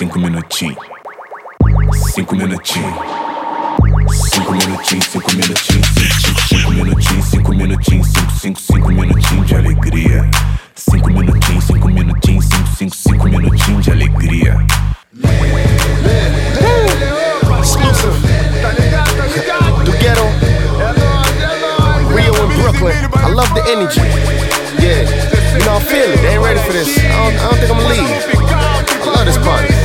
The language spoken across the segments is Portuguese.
cinco minutinhos. Cinco minutinhos. Cinco minutinhos, cinco minutinhos, cinco, minutinhos, cinco minutinhos, cinco, cinco, cinco minutinhos de alegria. Cinco minutinhos, cinco minutinhos, cinco, cinco, cinco minutinhos de alegria. Exclusive. Do ghetto. Rio and Brooklyn. I love the energy. Yeah. You know, I feel it. They ain't ready for this. I don't, I don't think I'm gonna leave. I love this party.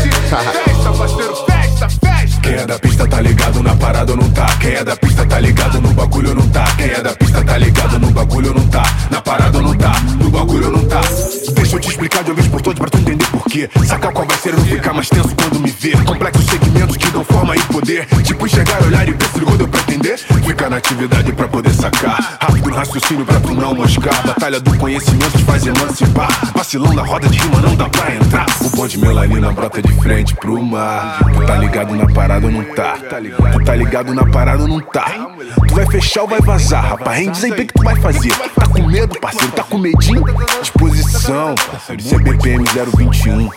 Quem é da pista tá ligado na parada ou não tá? Quem é da pista tá ligado no bagulho ou não tá? Quem é da pista tá ligado no bagulho ou não tá? Na parada ou não tá? No bagulho ou não tá? Deixa eu te explicar de uma vez por todas pra tu entender por quê. Sacar qual vai ser não ficar mais tenso quando me ver. Complexos segmentos que dão forma e poder. Tipo enxergar, olhar e deu pra entender. Fica na atividade pra poder sacar. Rápido no raciocínio pra tu não moscar. Batalha do conhecimento te faz emancipar. Vacilão na roda de rima não dá pra entrar. O bonde melanina brota de frente pro mar. Tu tá ligado na parada ou não tá? Tu tá ligado na parada ou não tá? Tu vai fechar ou vai vazar, rapaz? Hein, diz aí bem que tu vai fazer. Tá com medo, parceiro? Tá com medinho? Disposição, parceiro. Isso é BPM 021.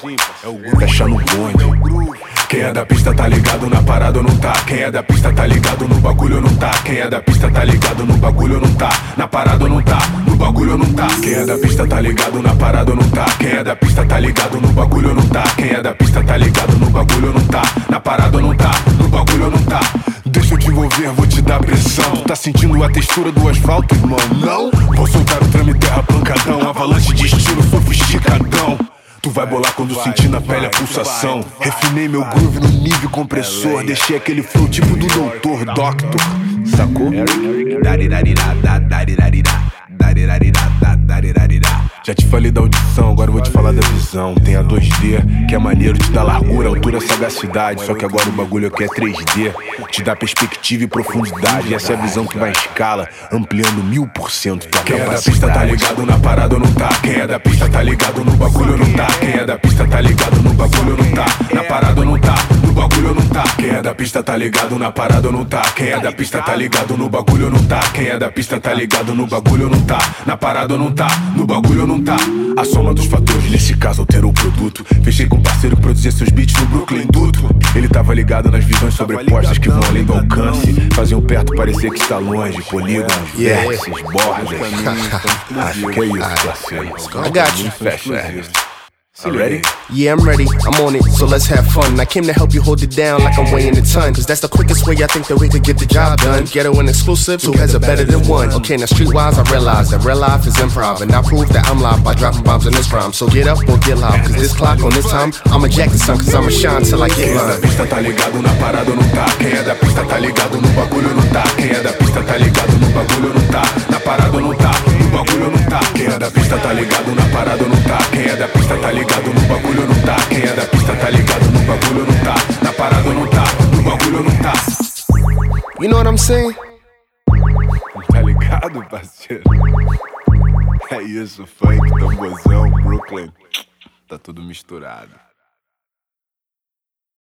Fecha no bonde. Quem é da pista tá ligado na parada ou não tá? Quem é da pista tá ligado no bagulho ou não tá? Quem é da pista tá ligado no bagulho ou não tá? Na parada ou não tá? No bagulho ou não tá? Quem é da pista tá ligado na parada ou não tá? Quem é da pista tá ligado no bagulho ou não tá? Quem é da pista tá ligado no bagulho ou não tá? Na parada ou não tá? No bagulho ou não tá? Deixa eu te envolver, vou te dar pressão. Tá sentindo a textura do asfalto, irmão? Não? Vou soltar o trame terra pancadão. Avalanche de estilo sofisticadão. Tu vai bolar quando sentir na pele a pulsação. Refinei meu groove no nível compressor. Deixei aquele flow tipo do doutor, doctor. Sacou? Já te falei da audição, agora eu vou te falar da visão. Tem a 2D, que é maneiro, te dá largura, altura, sagacidade. Só que agora o bagulho aqui é 3D, te dá perspectiva e profundidade. E essa é a visão que vai em escala, ampliando mil por cento tua Quem é da pista tá ligado na parada ou não tá? Quem é da pista tá ligado no bagulho ou não tá? Quem é da pista tá ligado no bagulho ou não tá? Na parada ou não tá? Quem é da pista tá ligado na parada ou não tá? Quem é da pista tá ligado no bagulho ou não tá? Quem é da pista tá ligado no bagulho ou não tá? Na parada ou não tá? No bagulho ou não tá? A soma dos fatores, nesse caso alterou o produto. Fechei com um parceiro que produzia seus beats no Brooklyn Duto. Ele tava ligado nas visões sobrepostas que vão além do alcance. Faziam perto parecer que está longe. Polígonos, Yeah. bordas. Acho que é isso, parceiro. I got you. Fecha. You ready? Yeah, I'm ready. I'm on it, so let's have fun. I came to help you hold it down like I'm weighing a ton. Cause that's the quickest way I think that we could get the job done. Ghetto and exclusive, two heads are better than one. Okay, now streetwise, I realize that real life is improv. And I prove that I'm live by dropping bombs in this rhyme. So get up or get loud. Cause this clock on this time, I'ma jack the sun. Cause I'ma shine till I get Quem é da mine. pista tá ligado na parada ou não tá? Quem é da pista tá ligado no bagulho não tá? Quem é da pista tá ligado no bagulho não tá? Na parada é da pista tá ligado na parada ou não tá? Quem é da pista tá ligado no bagulho não tá? Quem é da pista tá ligado no bagulho não tá? Na parada ou não tá? No bagulho não tá? You know what I'm saying? Tá ligado, parceiro? É isso, funk, tamborzão, Brooklyn. Tá tudo misturado.